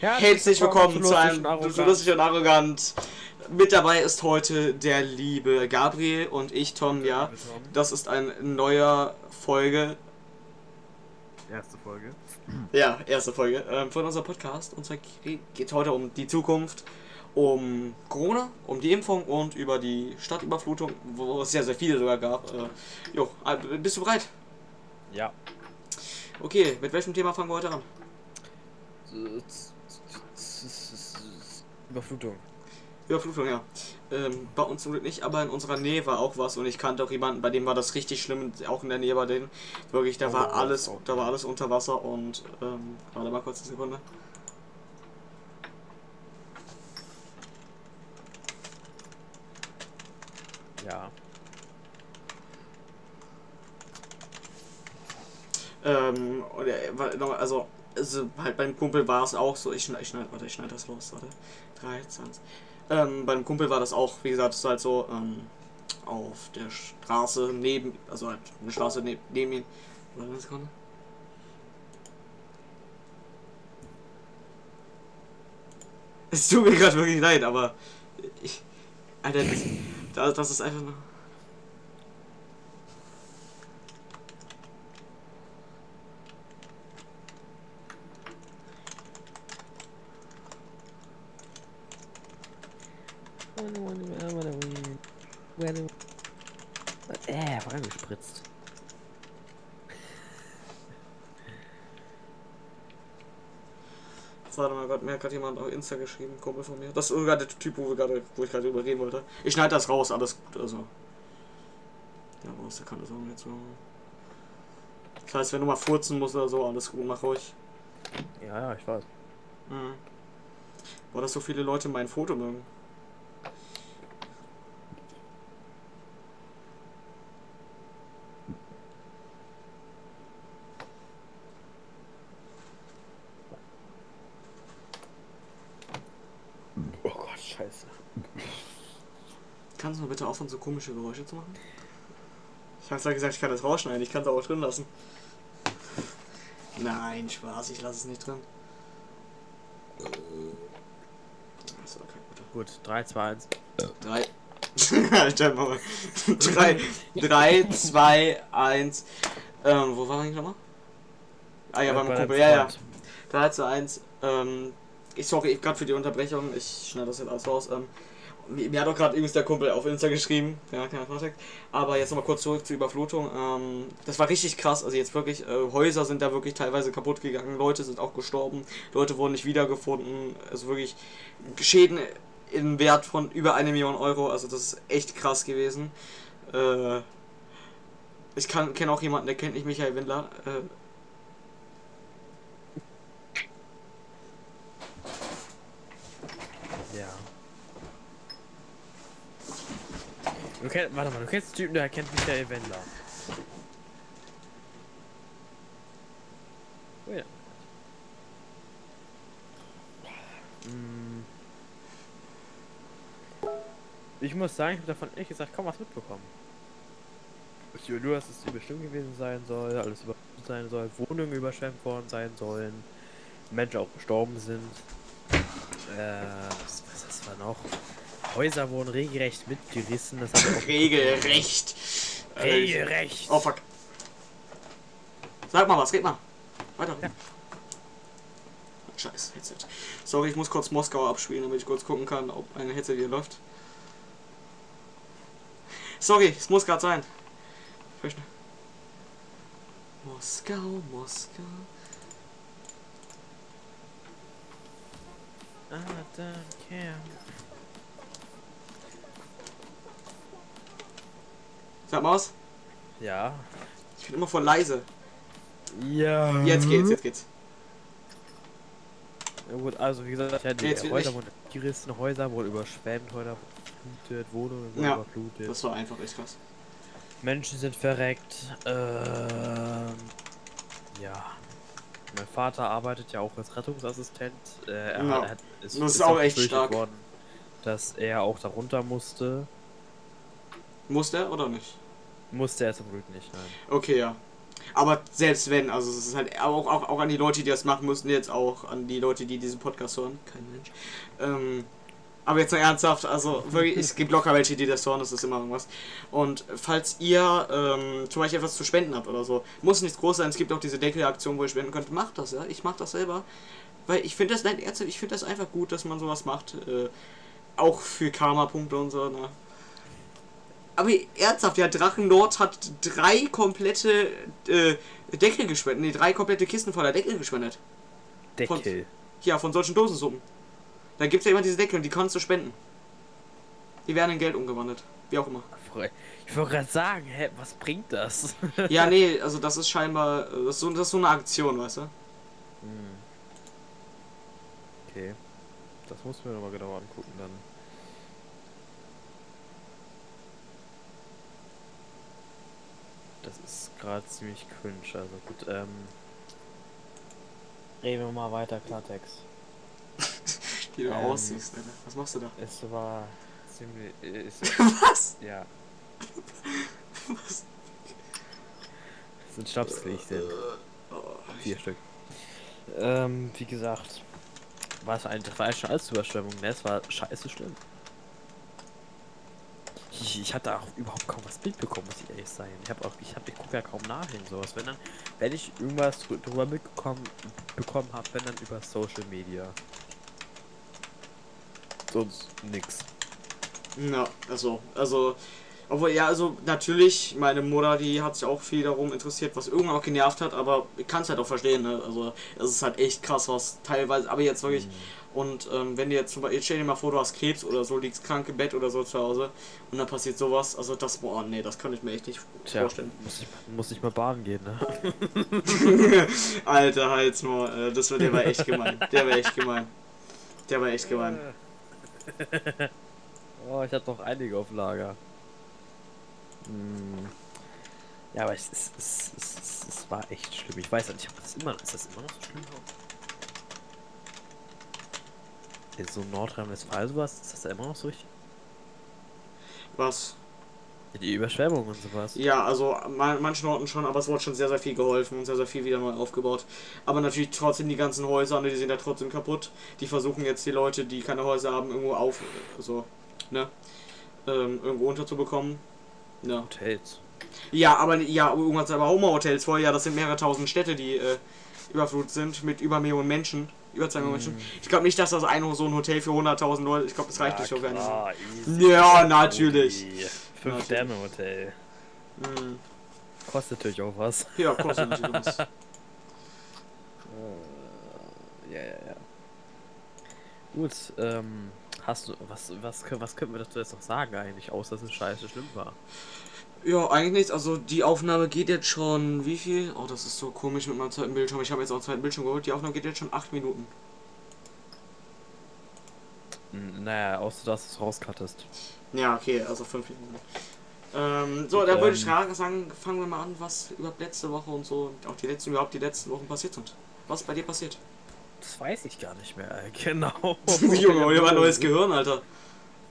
Herzlich willkommen zu einem lustig und arrogant. Mit dabei ist heute der liebe Gabriel und ich, Tom, ja. Das ist eine neue Folge. Erste Folge. Ja, erste Folge ähm, von unserem Podcast. Und zwar geht heute um die Zukunft, um Corona, um die Impfung und über die Stadtüberflutung, wo es sehr, sehr viele sogar gab. Äh, jo, äh, bist du bereit? Ja. Okay, mit welchem Thema fangen wir heute an? Überflutung. Überflutung, ja. Ähm, bei uns zum Glück nicht, aber in unserer Nähe war auch was und ich kannte auch jemanden, bei dem war das richtig schlimm, auch in der Nähe bei denen. Wirklich, da oh, war alles, oh, da war alles unter Wasser und ähm, warte mal kurz eine Sekunde. Ja. Ähm, also, also halt beim Kumpel war es auch so, ich schneide, ich schneide, warte, ich schneide das los, warte. 3, 20. Ähm, beim Kumpel war das auch, wie gesagt, es ist halt so, ähm, auf der Straße neben, also halt eine Straße neben, neben ihm. Warte eine Sekunde. Es tut mir gerade wirklich leid, aber ich, Alter, das, das ist einfach nur. Äh, vorangespritzt. Warte mal, Gott, mir hat gerade jemand auf Insta geschrieben, Kumpel von mir. Das ist sogar der Typ, wo, wir grade, wo ich gerade überreden wollte. Ich schneide das raus, alles gut, also. Ja, raus, der kann das auch nicht so. Das heißt, wenn du mal furzen musst oder so, alles gut, mach ruhig. Ja, ja, ich weiß. Mhm. Boah, dass so viele Leute mein Foto mögen. Kannst du bitte aufhören, so komische Geräusche zu machen? Ich habe zwar gesagt, ich kann das rausschneiden, ich kann es auch drin lassen. Nein, Spaß, ich lasse es nicht drin. Achso, okay, Gut, 3, 2, 1. 3. Alter, Mama. 3, 3, 2, 1. Ähm, wo war eigentlich nochmal? Ah ja, beim Kumpel, ja, ja. 3, 2, 1. Ähm, ich sorry gerade für die Unterbrechung, ich schneide das jetzt alles raus. Ähm, mir hat auch gerade übrigens der Kumpel auf Insta geschrieben, ja, kein Kontakt. Aber jetzt nochmal kurz zurück zur Überflutung. Ähm, das war richtig krass. Also jetzt wirklich, äh, Häuser sind da wirklich teilweise kaputt gegangen, Leute sind auch gestorben, Leute wurden nicht wiedergefunden. Also wirklich Schäden im Wert von über eine Million Euro. Also das ist echt krass gewesen. Äh, ich kenne auch jemanden, der kennt nicht Michael Windler. Äh, Du kennst, warte mal, du kennst den Typen, der kennt Michael Wendler. Oh ja. Hm. Ich muss sagen, ich habe davon ehrlich gesagt kaum was mitbekommen. Du hast es bestimmt gewesen sein soll, alles überschwemmt sein soll, Wohnungen überschwemmt worden sein sollen, Menschen auch gestorben sind. Äh, was, was ist da noch? Häuser wurden regelrecht mitgerissen. Das regelrecht. Regelrecht. Oh fuck. Sag mal was, red mal. Weiter. Ja. Scheiß Headset. Sorry, ich muss kurz Moskau abspielen, damit ich kurz gucken kann, ob eine Headset hier läuft. Sorry, es muss gerade sein. Moskau, Moskau. I don't care. Was. Ja. Ich bin immer voll leise. Ja. Jetzt geht's, jetzt geht's. Ja gut, also wie gesagt, ja, die jetzt Häuser wurden gerissen, Häuser wurden überschwemmt, Häuser überflutet, Wohnungen wurden ja, überflutet. Das war einfach echt krass. Menschen sind verreckt. Ähm, ja. Mein Vater arbeitet ja auch als Rettungsassistent. Äh, er ja. hat, ist, das ist, ist auch echt stark. Worden, dass er auch darunter musste. Musste er oder nicht? Musste er zum Glück nicht, nein. Okay, ja. Aber selbst wenn, also es ist halt auch, auch, auch an die Leute, die das machen müssen, jetzt auch an die Leute, die diesen Podcast hören. Kein Mensch. Ähm, aber jetzt mal ernsthaft, also wirklich, es gibt locker welche, die das hören, das ist immer irgendwas. Und falls ihr ähm, zum Beispiel etwas zu spenden habt oder so, muss nichts groß sein, es gibt auch diese Deckelaktion, wo ihr spenden könnt, macht das, ja. Ich mach das selber. Weil ich finde das, nein, ernsthaft, ich finde das einfach gut, dass man sowas macht. Äh, auch für Karma-Punkte und so, ne? Aber ernsthaft, der Drachenlord hat drei komplette äh, Deckel gespendet. Nee, drei komplette Kisten voller Deckel gespendet. Deckel? Von, ja, von solchen Dosensuppen. Da gibt es ja immer diese Deckel und die kannst du spenden. Die werden in Geld umgewandelt. Wie auch immer. Ich wollte gerade sagen, hä, was bringt das? ja, nee, also das ist scheinbar. Das ist so, das ist so eine Aktion, weißt du? Hm. Okay. Das muss mir nochmal genauer angucken dann. Das ist gerade ziemlich cringe, also gut, ähm. Reden wir mal weiter, Klartext. Wie du ähm, aussiehst, Alter. Was machst du da? Es war ziemlich. Es, Was? Ja. Was? Das sind Stabsgerichte. Oh, Vier Stück. Ähm, wie gesagt, war es eigentlich, war eigentlich schon als Überschwemmung, ne? Es war scheiße schlimm. Ich, ich hatte auch überhaupt kaum was mitbekommen, muss ich ehrlich sein. Ich habe auch, ich habe, ich gucke ja kaum nach in sowas. Wenn dann, wenn ich irgendwas drüber mitbekommen bekommen habe, wenn dann über Social Media. Sonst nix. Ja, also, also, obwohl, ja, also natürlich, meine Mutter, die hat sich auch viel darum interessiert, was irgendwann auch genervt hat, aber ich kann es halt auch verstehen, ne? Also, es ist halt echt krass, was teilweise, aber jetzt wirklich, mhm. Und ähm, wenn jetzt zum Beispiel, jetzt stell dir mal vor, du hast Krebs oder so, liegst krank im Bett oder so zu Hause und dann passiert sowas, also das, boah, nee, das kann ich mir echt nicht Tja, vorstellen. Muss ich, muss ich mal baden gehen, ne? Alter, Hals nur, äh, das war, der war echt gemein, der war echt gemein. Der war echt gemein. oh, ich hab noch einige auf Lager. Hm. Ja, aber es, es, es, es, war echt schlimm. Ich weiß nicht, das immer, ist das immer noch so schlimm? Ist so Nordrhein-Westfalen sowas, ist das da immer noch so richtig? Was? Die Überschwemmung und sowas. Ja, also man, manchen Orten schon, aber es wurde schon sehr, sehr viel geholfen und sehr, sehr viel wieder neu aufgebaut. Aber natürlich trotzdem die ganzen Häuser, ne, die sind ja trotzdem kaputt. Die versuchen jetzt die Leute, die keine Häuser haben, irgendwo auf, so, ne, ähm, irgendwo unterzubekommen. Ja. Hotels. Ja, aber ja, irgendwas aber Home-Hotels vorher, ja, das sind mehrere tausend Städte, die äh, überflutet sind mit über Millionen Menschen. Über zwei Millionen. Menschen. Ich glaube nicht, dass das ein so ein Hotel für 100.000 Leute, ich glaube, das reicht ja, nicht so wenig. Ja, natürlich. Fünf Sterne Hotel. Mhm. Kostet natürlich auch was. Ja, kostet natürlich was. Ja, ja, ja. Gut, ähm, hast du, was, was, was können wir dazu jetzt noch sagen eigentlich, außer dass es scheiße schlimm war? Ja, eigentlich nichts. Also die Aufnahme geht jetzt schon, wie viel? Oh, das ist so komisch mit meinem zweiten Bildschirm. Ich habe jetzt auch einen zweiten Bildschirm geholt. Die Aufnahme geht jetzt schon 8 Minuten. Naja, außer dass du es rauskattest. Ja, okay, also 5 Minuten. Ähm, so, dann würde ich ähm, sagen, fangen wir mal an, was über letzte Woche und so, und auch die letzten, überhaupt die letzten Wochen passiert sind. Was bei dir passiert? Das weiß ich gar nicht mehr, genau. Junge, ich habe ein neues Gehirn, Alter.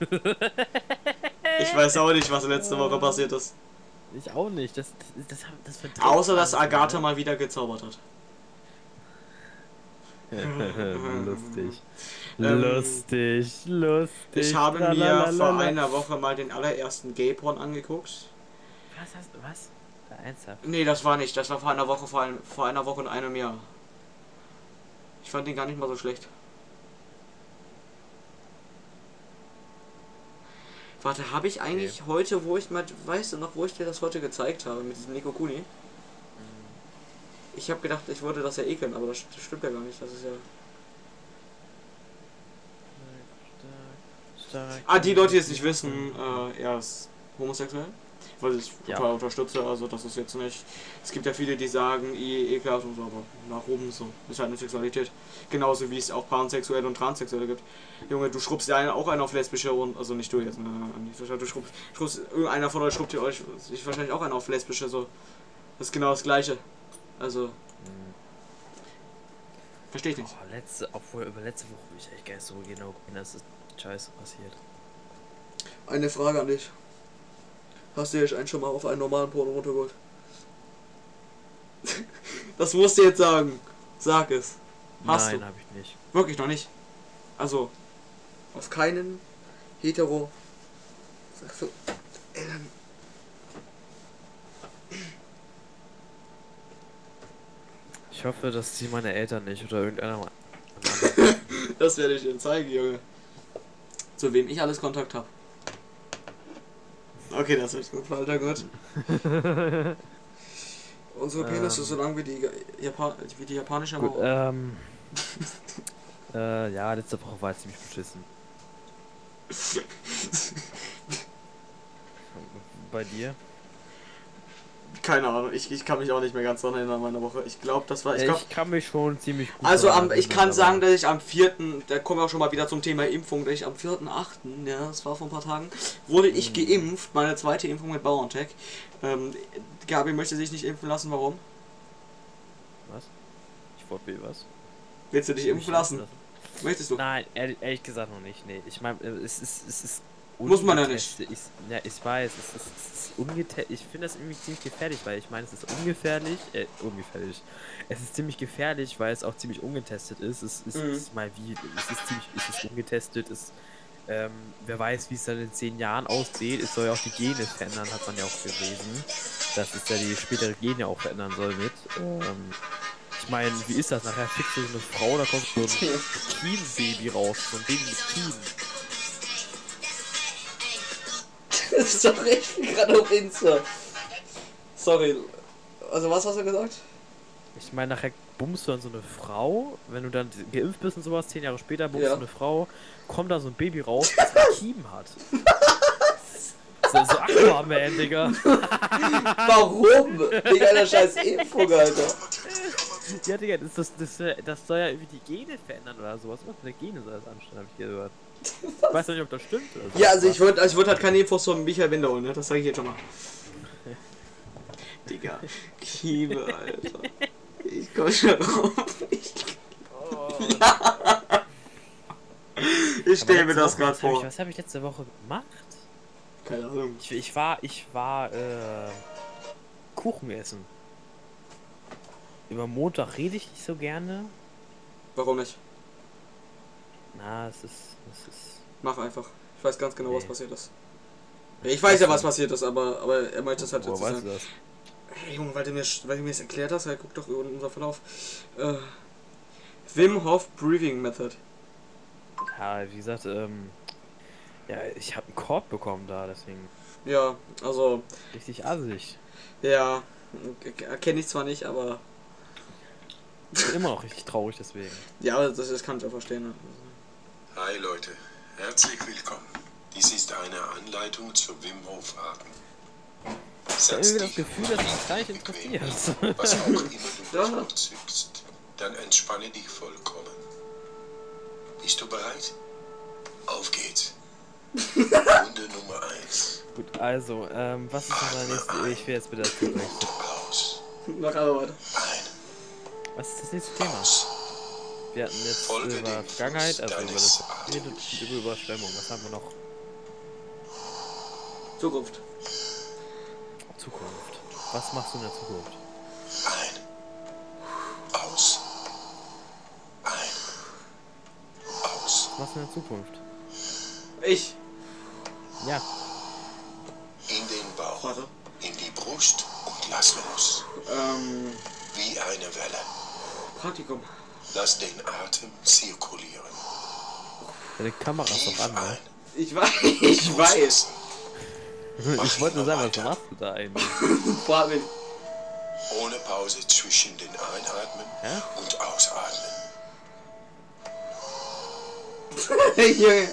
ich weiß auch nicht, was letzte Woche passiert ist. Ich auch nicht. Das, das, das, das Außer, dass Agatha mal wieder gezaubert hat. lustig. Ähm, lustig, lustig. Ich habe mir vor einer Woche mal den allerersten Gay-Porn angeguckt. Was hast du, was? Ernsthaft? Nee, das war nicht. Das war vor einer Woche, vor, ein, vor einer Woche und einem Jahr. Ich fand den gar nicht mal so schlecht. Warte, habe ich eigentlich okay. heute, wo ich mal, weißt du noch, wo ich dir das heute gezeigt habe mit diesem Nico Kuni? Mhm. Ich habe gedacht, ich würde das ja ekeln, aber das stimmt ja gar nicht. Das ist ja. Ah, die Leute, die es nicht wissen, äh, er ist homosexuell. Weil ich ja. total unterstütze, also das ist jetzt nicht. Es gibt ja viele, die sagen, eh, ekelhaft und so, aber nach oben so. Ist halt eine Sexualität. Genauso wie es auch Pansexuelle und Transsexuelle gibt. Junge, du schrubbst ja auch einen auf lesbische und. Also nicht du jetzt, ne? Du schrubbst, schrubbst irgendeiner von euch schrubbt ihr euch ich wahrscheinlich auch einen auf lesbische, so. Das ist genau das gleiche. Also. Hm. Verstehe ich nicht. Oh, letzte, obwohl über letzte Woche bin ich echt gar nicht so genau das ist Scheiße passiert. Eine Frage an dich. Hast du dich eigentlich schon mal auf einen normalen Porno runtergeholt? Das musst du jetzt sagen. Sag es. Hast Nein, du? habe ich nicht. Wirklich noch nicht. Also, auf keinen hetero. Sagst du, Eltern. Ich hoffe, dass sie meine Eltern nicht oder irgendeiner mal. Das werde ich dir zeigen, Junge. Zu wem ich alles Kontakt habe. Okay, das ist gut, Alter, gut. Unsere Penis Ähm. ist so lang wie die, Japan wie die japanische Gut, Mauer. ähm. äh, ja, letzte Woche war es ziemlich beschissen. Bei dir? Keine Ahnung, ich, ich kann mich auch nicht mehr ganz daran erinnern meine Woche. Ich glaube, das war. Ich Ich, glaub, kann mich schon ziemlich gut. also am, ich kann sagen, dass ich am 4., da kommen wir auch schon mal wieder zum Thema Impfung, dass ich am 4.8., ja, das war vor ein paar Tagen, wurde ich Mhm. geimpft, meine zweite Impfung mit BioNTech. Ähm, Gabi möchte sich nicht impfen lassen, warum? Was? Ich wollte was? Willst du dich impfen lassen? Möchtest du? Nein, ehrlich, ehrlich gesagt noch nicht. Nee, ich meine, es ist, es ist. Muss man ja ungetestet. Ich, ja, ich weiß, es ist, es ist ungetestet. Ich finde das irgendwie ziemlich gefährlich, weil ich meine, es ist ungefährlich. Äh, ungefährlich. Es ist ziemlich gefährlich, weil es auch ziemlich ungetestet ist. Es ist, Mhm. ist mal wie. Es ist ziemlich. Es ist ungetestet. Es, ähm, wer weiß, wie es dann in zehn Jahren aussieht. Es soll ja auch die Gene verändern, hat man ja auch gelesen. Dass es ja die spätere Gene auch verändern soll mit. Ähm, ich meine, wie ist das? Nachher fixt du so eine Frau, da kommt so ein Kien-Baby raus. So ein Baby mit Kien. Sorry, ich bin gerade auf Insta. Sorry. Also was hast du gesagt? Ich meine, nachher bummst du dann so eine Frau, wenn du dann geimpft bist und sowas, zehn Jahre später bummst Ja. du eine Frau, kommt da so ein Baby raus, das ein Kiemen hat. So, Aquaman, Digga. Warum? Wegen einer scheiß Impfung, Alter. Ja, Digga, das, das, das, das soll ja irgendwie die Gene verändern oder sowas. Was der Gene soll das anstellen, hab ich gehört. Ich weiß nicht, ob das stimmt oder so. Ja, also ich wollte also ich wollte halt keine Infos von Michael Winder holen, ne? Das sage ich jetzt schon mal. Digga, Kiebe, Alter. Ich komm schon drauf. Ich, Oh. ich stelle mir das gerade hab ich- vor. Was habe ich letzte Woche gemacht? Keine Ahnung. Ich, ich war, ich war, äh, Kuchen essen. Über Montag rede ich nicht so gerne. Warum nicht? Na, es ist, es ist. Mach einfach. Ich weiß ganz genau, was Nee. passiert ist. Ich weiß ja, was passiert ist, aber, aber er meinte es halt jetzt weißt sagen. du das? Hey, Junge, weil du mir, weil du mir das erklärt hast, ja, guck doch über unser Verlauf. Äh, Wim Hof Breathing Method. Ja, wie gesagt, ähm, ja, ich habe einen Korb bekommen da, deswegen Ja, also, richtig assig. ja, erkenne ich zwar nicht, aber Bin immer noch richtig traurig deswegen. ja, das, das kann ich auch verstehen. ne? Hi Leute, herzlich willkommen. Dies ist eine Anleitung zur Wim Hof Atmung. Ich habe irgendwie das Gefühl, dass nicht bequem, interessiert. was auch immer du Ja. bevorzugst. Dann entspanne dich vollkommen. Bist du bereit? Auf geht's. Runde Nummer 1. Gut, also, ähm, was ist unser nächstes? Ich will jetzt bitte das Thema. Aus. Mach aber weiter. Ein. Was ist das nächste Thema? Aus. Wir hatten jetzt Folge über Vergangenheit, also über das Und über Überschwemmung. Was haben wir noch? Zukunft. Zukunft. Was machst du in der Zukunft? Ein. Aus. Ein. Aus. Was machst du in der Zukunft? Ich. Ja, In den Bauch. Warte. In die Brust und lass los. Ähm, Wie eine Welle. Praktikum. Lass den Atem zirkulieren. Deine Kamera ist doch an, ne? Ich weiß, ich weiß. Ich wollte nur sagen, was machst du da eigentlich? Ohne Pause zwischen den Einatmen Hä? und Ausatmen. Junge.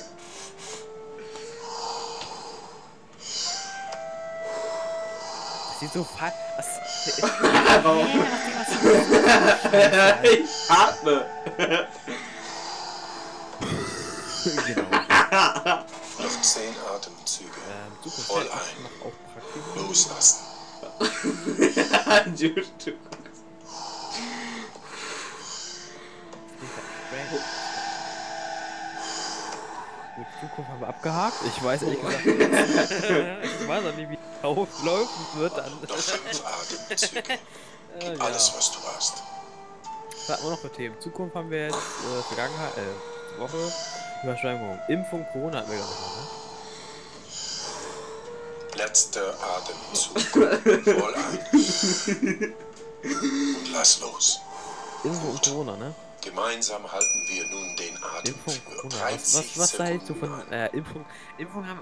Das sieht so falsch. Was? Warum? ich atme. genau. Noch zehn Atemzüge. Ähm, Zukunft. Voll ein. mach auch Praktikum. Loslassen. Gut, Zukunft haben wir abgehakt. Ich weiß ehrlich gesagt. ich weiß auch nicht, wie es auflaufen wird dann. Noch fünf Atemzüge. Gib ja. alles, was du hast. Was hatten wir noch für Themen? Zukunft haben wir jetzt, äh, Vergangenheit, äh, Woche, Überschwemmung, Impfung, Corona hatten wir glaube ich noch, ne? Letzter Atemzug. Voll ein. Und lass los. Impfung und Corona, ne? Gemeinsam halten wir nun den Atem Impfung, für Corona. 30 Was, was, was hältst du von, äh, Impfung? Impfung haben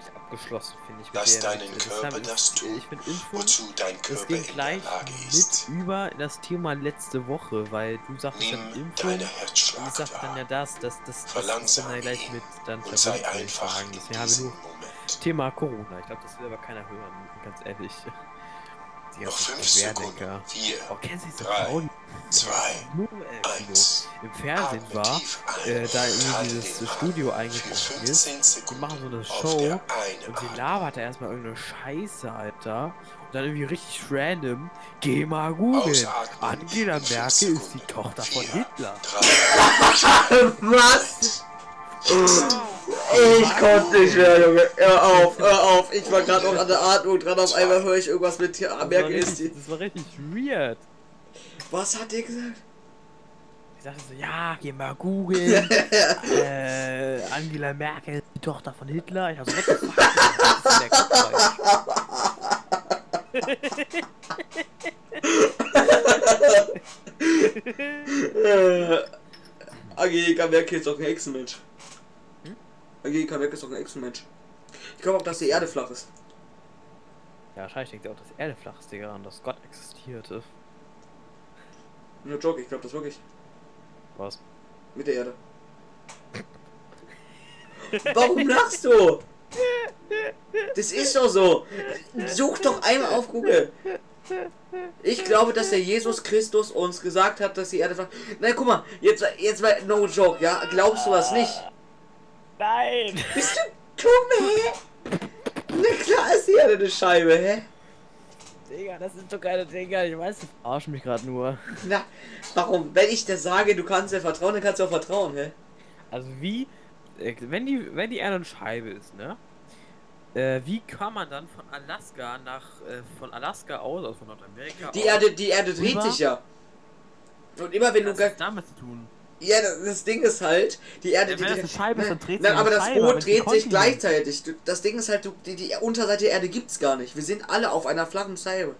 gleich abgeschlossen, finde ich. mit Lass deinen mit- Körper haben- das tun, Ich finde Impfung, wozu dein das Körper in der gleich Lage mit ist. über das Thema letzte Woche, weil du sagtest dann Nimm Impfung. deine Und ich Herzschlag sag dann ja das, das, das, das ist Verlangsam dann ja gleich mit dann und sei einfach in Deswegen nur Moment. Thema Corona. Ich glaube, das will aber keiner hören, ganz ehrlich. Die Noch fünf Sekunden. Vier, Oh, diese Drei, zwei, äh, eins. im Fernsehen Atme war, äh, da irgendwie dieses Studio eingebrochen ist. 15 Die Sekunden machen so eine Show und sie labert da erstmal irgendeine Scheiße, Alter. Und dann irgendwie richtig random. Geh mal googeln. Angela Merkel ist die Sekunden. Tochter von Vier, Hitler. drei, Was? Ich konnte nicht mehr, Junge. Hör auf, hör auf. Ich war gerade noch an der Atmung dran. Auf einmal höre ich irgendwas mit Das war, Merkel ist die. das war richtig weird. Was hat der gesagt? Ich sagte so, ja, geh mal googeln. äh, Angela Merkel die Tochter von Hitler. Ich hab so, Quatsch. Äh, Angelika Merkel ist doch ein Hexenmensch. Angelika Merkel ist doch ein Hexenmensch. Ich glaube auch, dass die Erde flach ist. Ja, wahrscheinlich denkt er auch, dass die Erde flach ist, Digga, und dass Gott existierte. Nur Joke, ich glaube das wirklich. Was? Mit der Erde. Warum lachst du? Das ist doch so. Such doch einmal auf Google. Ich glaube, dass der Jesus Christus uns gesagt hat, dass die Erde flach. Nein, guck mal, jetzt, jetzt mal no joke, ja? Glaubst du was nicht? Nein! Bist du dumm, hä? Na klar ist die Erde eine Scheibe, hä? Digga, das ist doch keine Digga, ich weiß, du verarsch mich gerade nur. Na, warum? Wenn ich dir sage, du kannst dir vertrauen, dann kannst du auch vertrauen, hä? Also wie, äh, wenn die, wenn die Erde eine Scheibe ist, ne? Äh, wie kann man dann von Alaska nach, äh, von Alaska aus, also von Nordamerika Die Erde, die Erde dreht sich ja. Und immer wenn du was gar, damit zu tun? Ja, das, Ding ist halt, die Erde. Ja, wenn die, das eine Scheibe ist, dann dreht sich Nein, aber das Boot dreht sich gleichzeitig. Du, das Ding ist halt, du, die, die Unterseite der Erde gibt's gar nicht. Wir sind alle auf einer flachen Scheibe.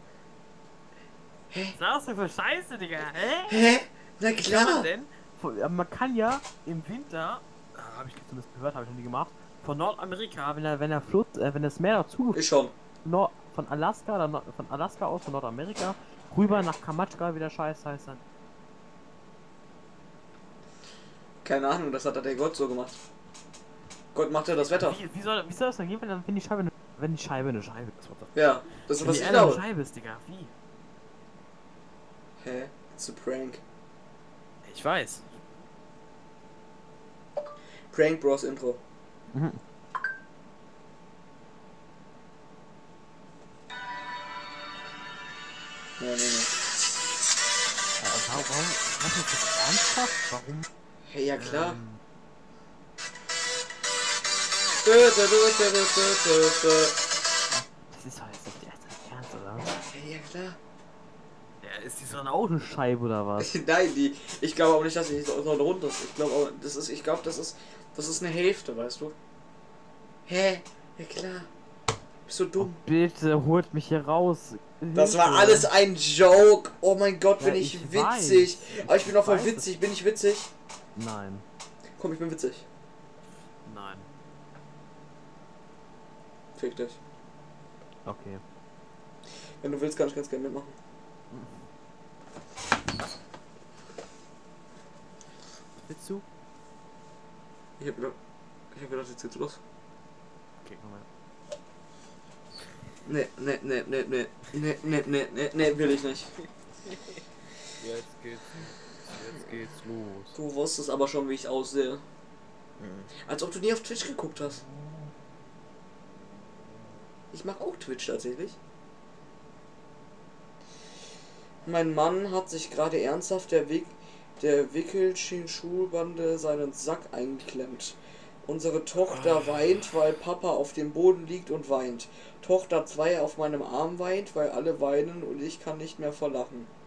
Was ist das für Scheiße, Digga? Hä? Hä? Na kann man klar. denn? Man kann ja im Winter, äh, habe ich zumindest gehört, habe ich noch nie gemacht, von Nordamerika, wenn der, wenn der Fluss, äh, wenn das Meer dazu Ich schon. Nord von Alaska, Nord von Alaska aus, von Nordamerika, rüber nach Kamtschka, wie der Scheiß heißt dann. Keine Ahnung, das hat der Gott so gemacht. Gott macht ja das Wetter. Wie, wie, soll, wie soll das denn gehen, wenn, dann- wenn die Scheibe eine, wenn die Scheibe eine Scheibe ist? Ja, das ist was ich glaube. Scheibe ist, Digga, wie? Hä? It's a prank. Ich weiß. Prank Bros Intro. Mhm. Nee, nee. Aber warum, warum, was ist das ernsthaft? Warum? Hey, ja klar. Ähm, das ist doch jetzt nicht der erste Ernst, oder? Hey, ja klar. Ja, ist die so eine Augenscheibe oder was? Nein, die. Ich glaube auch nicht, dass sie so, runter ist. Ich glaube das ist. Ich glaube, das ist. Das ist eine Hälfte, weißt du? Hä? Ja klar. Bist du dumm? Bitte holt mich hier raus. Das war alles ein Joke. Oh mein Gott, bin Ja, ich, ich witzig. weiß. Aber ich bin auch voll witzig. Bin ich witzig? Nein. Komm, ich bin witzig. Nein. Fick dich. Okay. Wenn du willst, kann ich ganz gerne mitmachen. Willst du? Ich hab gedacht. Ich hab gedacht, jetzt geht's los. Okay, komm mal. Nee, nee, nee, nee, nee. Nee, nee, nee, nee, nee, will ich nicht. Jetzt geht's. Jetzt geht's los. Du wusstest aber schon, wie ich aussehe. Als ob du nie auf Twitch geguckt hast. Ich mache auch Twitch tatsächlich. Mein Mann hat sich gerade ernsthaft der, Wick der Wickelchen-Schulbande seinen Sack eingeklemmt. Unsere Tochter weint, weil Papa auf dem Boden liegt und weint. Tochter 2 auf meinem Arm weint, weil alle weinen und ich kann nicht mehr vor Lachen. Hm.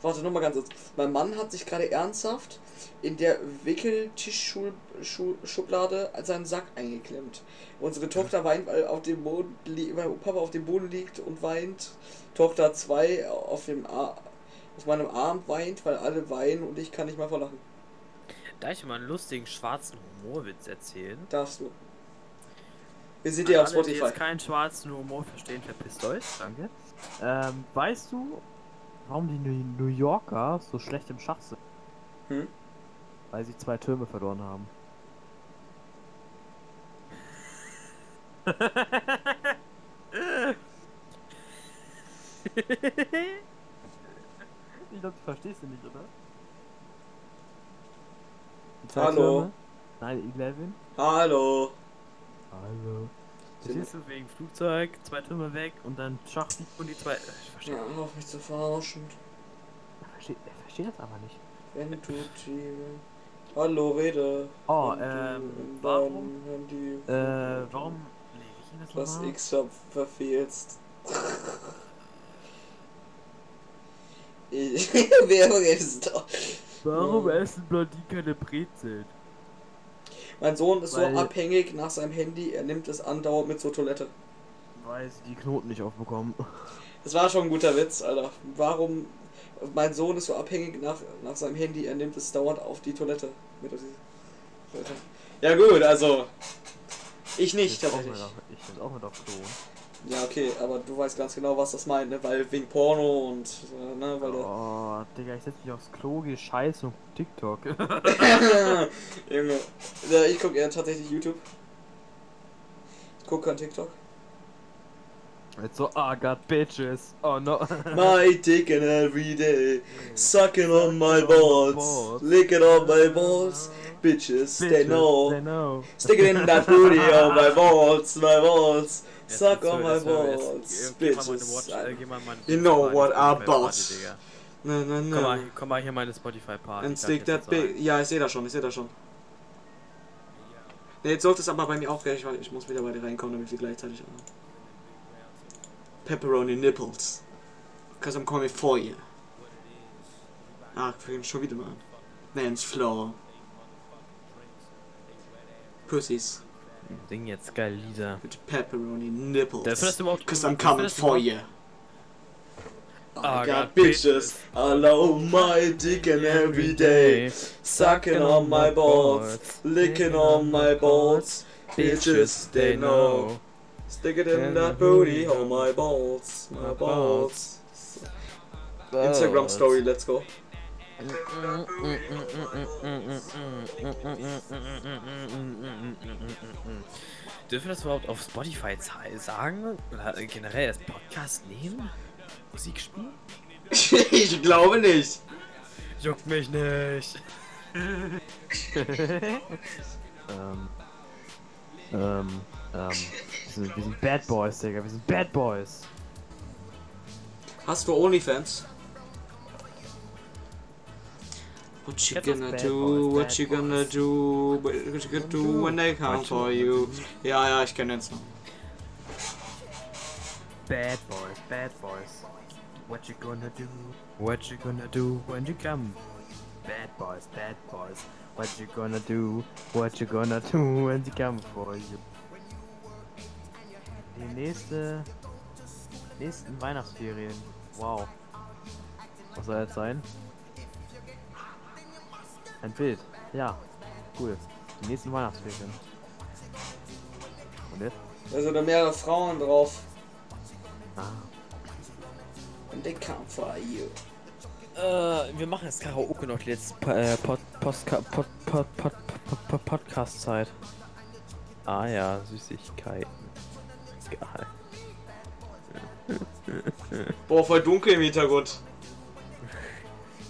Warte, nochmal ganz kurz. Mein Mann hat sich gerade ernsthaft in der Wickeltischschublade seinen Sack eingeklemmt. Unsere Tochter weint, weil, auf dem Boden weil Papa auf dem Boden liegt und weint. Tochter 2 auf, dem Ar auf meinem Arm weint, weil alle weinen und ich kann nicht mehr vor Lachen. Darf ich mal einen lustigen schwarzen Humorwitz erzählen? Darfst du. Wir sind ja auf Alle, die Spotify. jetzt keinen schwarzen Humor verstehen, verpisst euch. Danke. Ähm, weißt du, warum die New Yorker so schlecht im Schach sind? Hm? Weil sie zwei Türme verloren haben. ich glaube, du verstehst ihn nicht, oder? Hallo. Türme? 9-11? Hallo. Hallo. Siehst du wegen Flugzeug, zwei Türme weg und dann Schachsieg und die zwei. äh, Ich verstehe, Ja, auf mich zu verarschen. er versteht, er versteht das aber nicht. Wenn du die... Hallo, rede. Oh, Wenn du ähm, in warum, Handy äh, warum lege ich ihn das das nochmal? X ver verfehlst. Ich, wer ist da? Warum essen Blondinen keine Brezeln? Mein Sohn ist Weil- so abhängig nach seinem Handy, er nimmt es andauernd mit zur Toilette. Weil sie die Knoten nicht aufbekommen. Das war schon ein guter Witz, Alter. Warum? Mein Sohn ist so abhängig nach, nach seinem Handy, er nimmt es dauernd auf die Toilette. Mit. Ja gut, also. Ich nicht Ich auch tatsächlich. mit auf, ich bin auch mit auf Klo. Ja, okay, aber du weißt ganz genau, was das meint, ne? Weil wegen Porno und äh, ne, weil. Oh, Digga, ich setz mich aufs Klo, geh scheiße und TikTok. Junge. Ja, ich gucke eher tatsächlich YouTube. Ich guck kein TikTok. Jetzt so, ah, got bitches. Oh no. My dick and every day, sucking on my balls, licking on my balls, bitches, they They know, know. stick it in that booty on my balls, my balls, suck on my balls, bitches. You know what I'm Party, boss. Digga. Na, na, Komm mal, komm mal hier meine Spotify Party. And stick that big. Ja, ich sehe das schon, ich sehe das schon. Ne, jetzt sorgt es aber bei mir auch gleich, weil ich muss wieder bei dir reinkommen, damit wir gleichzeitig haben. Pepperoni Nipples. Cause I'm coming for you. Ah, fängt schon wieder mal an. Man's Floor. Pussies. Sing jetzt geil Lieder. with pepperoni nipples. Findest du überhaupt Cause I'm coming for you. I got bitches all on my dick and every day. Sucking on my balls, licking on my balls. Bitches, they know. Stick it in that booty on my balls, my balls. Instagram Story, let's go. Dürfen wir das überhaupt auf Spotify sagen? Oder generell als Podcast nehmen? Musik spielen? ich glaube nicht. Juckt mich nicht. ähm, ähm, ähm, wir sind, wir sind Bad Boys, Digga, wir sind Bad Boys. Hast du OnlyFans? What you gonna do? What you gonna do? What you gonna do when they come for you Ja, ja, ich kenne den Song. Bad Boys, Bad Boys. What you gonna do? What you gonna do when you come? Bad Boys, Bad Boys. What you gonna do? What you gonna do when they come for you? Die nächste. Nächsten Weihnachtsferien. Wow. Was soll jetzt sein? Ein Bild. Ja. Cool. Die nächsten Weihnachtsferien. Und jetzt? Da sind da mehrere Frauen drauf. Ah. And they come for you. Äh, wir machen jetzt Karaoke noch die letzte äh, Pod, Postka- Pod, Pod, Pod, Pod, Pod, Podcast-Zeit. Ah ja, Süßigkeiten. Geil. Boah, voll dunkel im Hintergrund.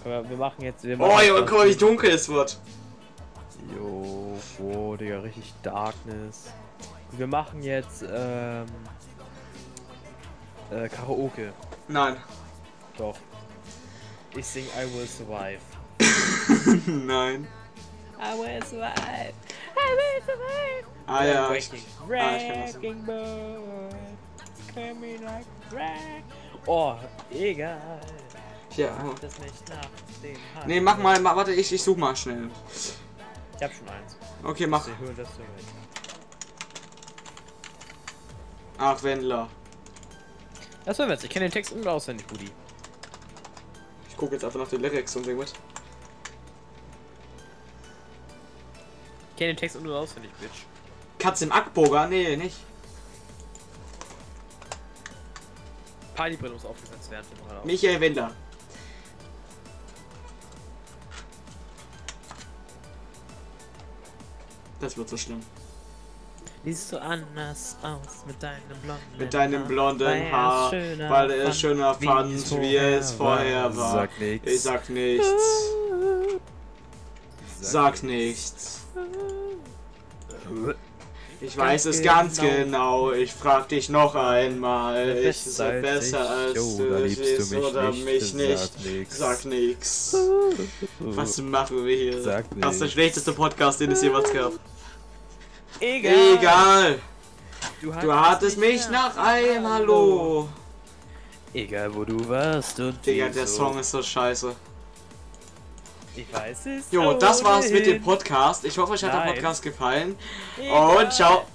Wir machen jetzt. Wir Oh, machen Junge, jetzt guck mal, wie dunkel es wird. Jo, oh, Digga, richtig Darkness. Wir machen jetzt, ähm. Äh, Karaoke. Nein. Doch. Ich sing I Will Survive. Nein. I will survive. I will survive. Ah ja. Breaking, Ah, ich breaking. Coming like rack. Oh, egal. Ja. Das nicht nach dem Hand. Nee, mach mal, mach, warte, ich, ich such mal schnell. Ich hab schon eins. Okay, mach. Ach, Wendler. Das war witzig. Ich kenne den Text und auswendig, Buddy. Ich gucke jetzt einfach nach den Lyrics und irgendwas. Ich kenne den Text und auswendig, Bitch. Katz im Ackburger? Nee, nicht. Partybrille muss aufgesetzt werden. Michael Wendler. Das wird so schlimm. Siehst du anders aus mit deinem blonden Mit deinem blonden weil er Haar, weil er fand, schöner fand, es wie es vorher vorher war. Sag nix. Ich sag nichts. Sag nichts. Ich weiß es ganz genau. Ich frag dich noch einmal. Ich sag besser als du liebst oder mich nicht. Sag nix. Was machen wir hier? Sag Das ist der nix. schlechteste Podcast, den es jemals gab. Egal. Egal. Du hattest mich nach einem Hallo. Egal wo du warst und Digga, der so. Song ist so scheiße. Ich weiß es. Jo, das war's mit dem. Podcast. Ich hoffe, euch hat der Nein. Podcast gefallen. Egal. Und ciao.